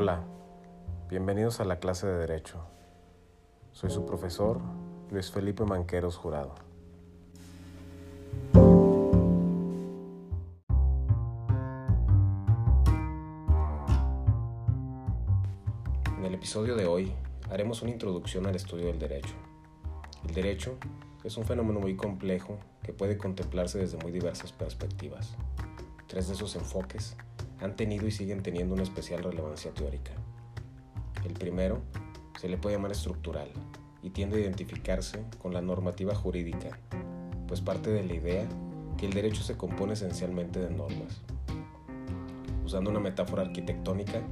Hola, bienvenidos a la clase de Derecho. Soy su profesor, Luis Felipe Manqueros Jurado. En el episodio de hoy haremos una introducción al estudio del derecho. El derecho es un fenómeno muy complejo que puede contemplarse desde muy diversas perspectivas. Tres de esos enfoques han tenido y siguen teniendo una especial relevancia teórica. El primero se le puede llamar estructural y tiende a identificarse con la normativa jurídica, pues parte de la idea que el derecho se compone esencialmente de normas. Usando una metáfora arquitectónica,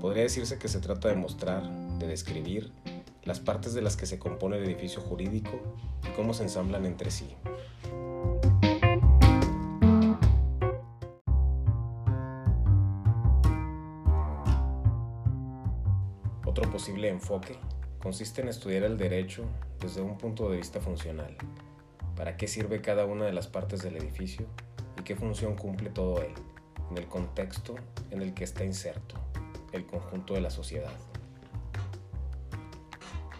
podría decirse que se trata de mostrar, de describir, las partes de las que se compone el edificio jurídico y cómo se ensamblan entre sí. Otro posible enfoque consiste en estudiar el derecho desde un punto de vista funcional. ¿Para qué sirve cada una de las partes del edificio y qué función cumple todo él en el contexto en el que está inserto, el conjunto de la sociedad?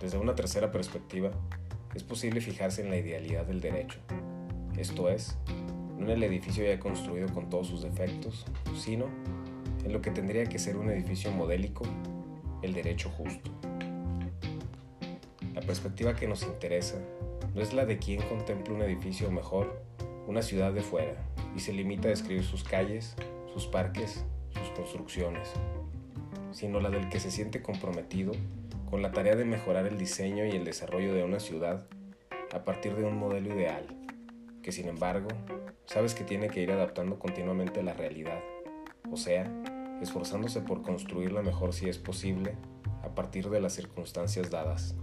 Desde una tercera perspectiva, es posible fijarse en la idealidad del derecho, esto es, no en el edificio ya construido con todos sus defectos, sino en lo que tendría que ser un edificio modélico el derecho justo. La perspectiva que nos interesa no es la de quien contempla un edificio mejor, una ciudad de fuera, y se limita a describir sus calles, sus parques, sus construcciones, sino la del que se siente comprometido con la tarea de mejorar el diseño y el desarrollo de una ciudad a partir de un modelo ideal, que sin embargo sabes que tiene que ir adaptando continuamente a la realidad, o sea, esforzándose por construirla mejor si es posible a partir de las circunstancias dadas.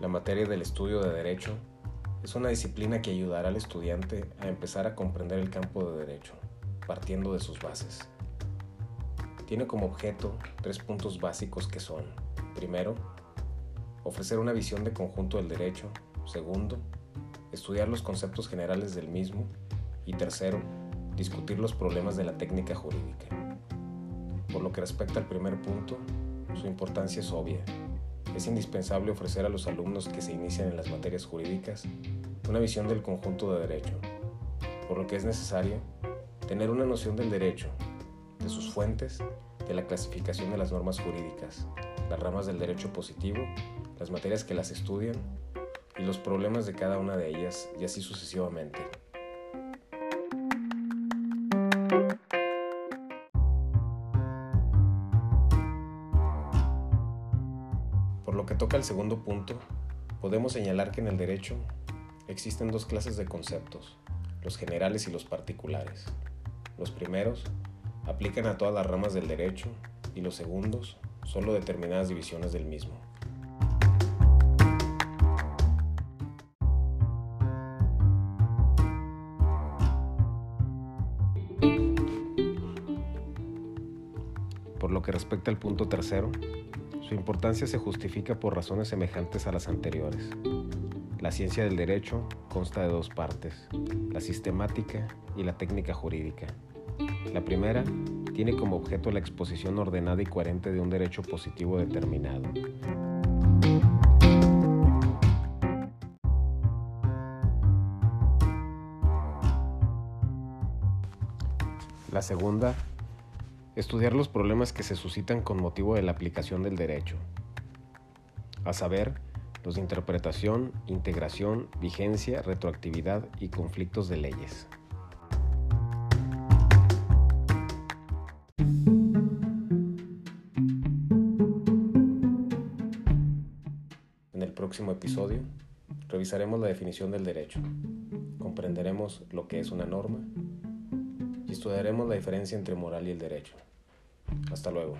La materia del estudio de derecho es una disciplina que ayudará al estudiante a empezar a comprender el campo de derecho, partiendo de sus bases. Tiene como objeto tres puntos básicos que son, primero, ofrecer una visión de conjunto del derecho, segundo, estudiar los conceptos generales del mismo y tercero, discutir los problemas de la técnica jurídica. Por lo que respecta al primer punto, su importancia es obvia. Es indispensable ofrecer a los alumnos que se inician en las materias jurídicas una visión del conjunto de derecho, por lo que es necesario tener una noción del derecho, de sus fuentes, de la clasificación de las normas jurídicas, las ramas del derecho positivo las materias que las estudian y los problemas de cada una de ellas y así sucesivamente. Por lo que toca al segundo punto, podemos señalar que en el derecho existen dos clases de conceptos, los generales y los particulares. Los primeros aplican a todas las ramas del derecho y los segundos solo determinadas divisiones del mismo. Por lo que respecta al punto tercero, su importancia se justifica por razones semejantes a las anteriores. La ciencia del derecho consta de dos partes, la sistemática y la técnica jurídica. La primera tiene como objeto la exposición ordenada y coherente de un derecho positivo determinado. La segunda Estudiar los problemas que se suscitan con motivo de la aplicación del derecho, a saber, los de interpretación, integración, vigencia, retroactividad y conflictos de leyes. En el próximo episodio, revisaremos la definición del derecho, comprenderemos lo que es una norma y estudiaremos la diferencia entre moral y el derecho. Hasta luego.